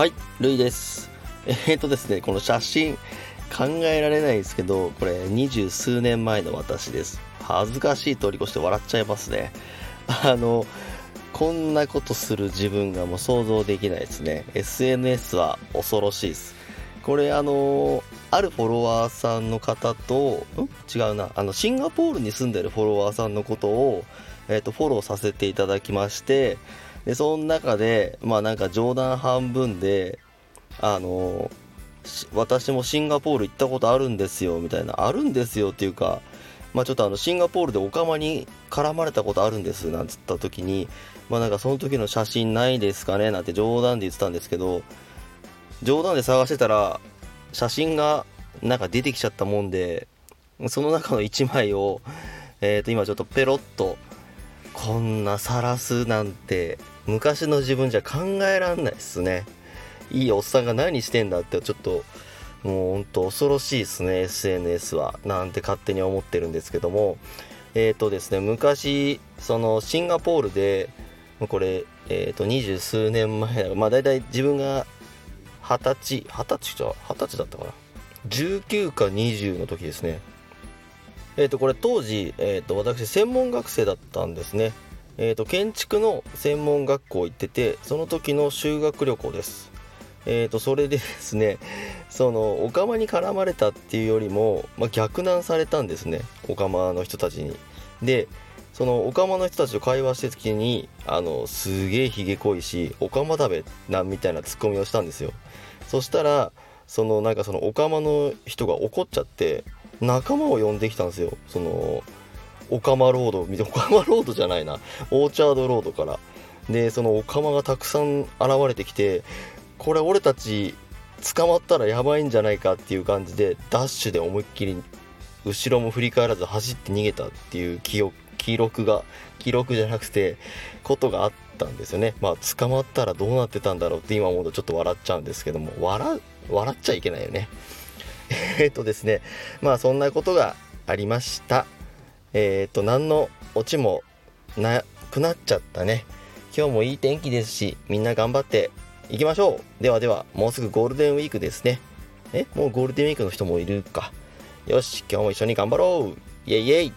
はい、ルイです。えー、っとですね、この写真考えられないですけど、これ二十数年前の私です。恥ずかしい通り越して笑っちゃいますね。あの、こんなことする自分がもう想像できないですね。SNS は恐ろしいです。これあの、あるフォロワーさんの方と、ん？違うな、あの、シンガポールに住んでるフォロワーさんのことを、えーっと、フォローさせていただきまして、で、その中で、まあなんか冗談半分で、あの、し私もシンガポール行ったことあるんですよ、みたいな、あるんですよっていうか、まあちょっとあの、シンガポールでオカマに絡まれたことあるんです、なんつった時に、まあなんかその時の写真ないですかね、なんて冗談で言ってたんですけど、冗談で探してたら、写真がなんか出てきちゃったもんで、その中の1枚を、えっ、と、今ちょっとペロッと、こんな晒すなんて昔の自分じゃ考えらんないっすね。いいおっさんが何してんだってちょっともうほんと恐ろしいですね SNS は。なんて勝手に思ってるんですけども。えっ、ー、とですね昔そのシンガポールでこれえっ、ー、と二十数年前まあ大体自分が二十歳二十歳じゃ二十歳だったかな。19か20の時ですね。えー、とこれ当時、えー、と私専門学生だったんですね、えー、と建築の専門学校行っててその時の修学旅行です。えー、とそれでですね そのオカマに絡まれたっていうよりも、まあ、逆難されたんですね。オカマの人たちに。でそのオカマの人たちと会話してる時にあのすげえひげ濃いしオカマ食べなんみたいなツッコミをしたんですよ。そしたらそのなんかそのオカマの人が怒っちゃって仲間を呼んできたんですよ。そのオカマロードオカマロードじゃないな。オーチャードロードから。でそのオカマがたくさん現れてきてこれ俺たち捕まったらやばいんじゃないかっていう感じでダッシュで思いっきり後ろも振り返らず走って逃げたっていう記憶記録が記録じゃなくてことがあったんですよね。まあ捕まったらどうなってたんだろうって今思うとちょっと笑っちゃうんですけども笑笑っちゃいけないよね。えっとですねまあそんなことがありました。えっ、と何のオチもなくなっちゃったね。今日もいい天気ですしみんな頑張っていきましょう。ではではもうすぐゴールデンウィークですね。えもうゴールデンウィークの人もいるか。よし今日も一緒に頑張ろう。イェイイェイ。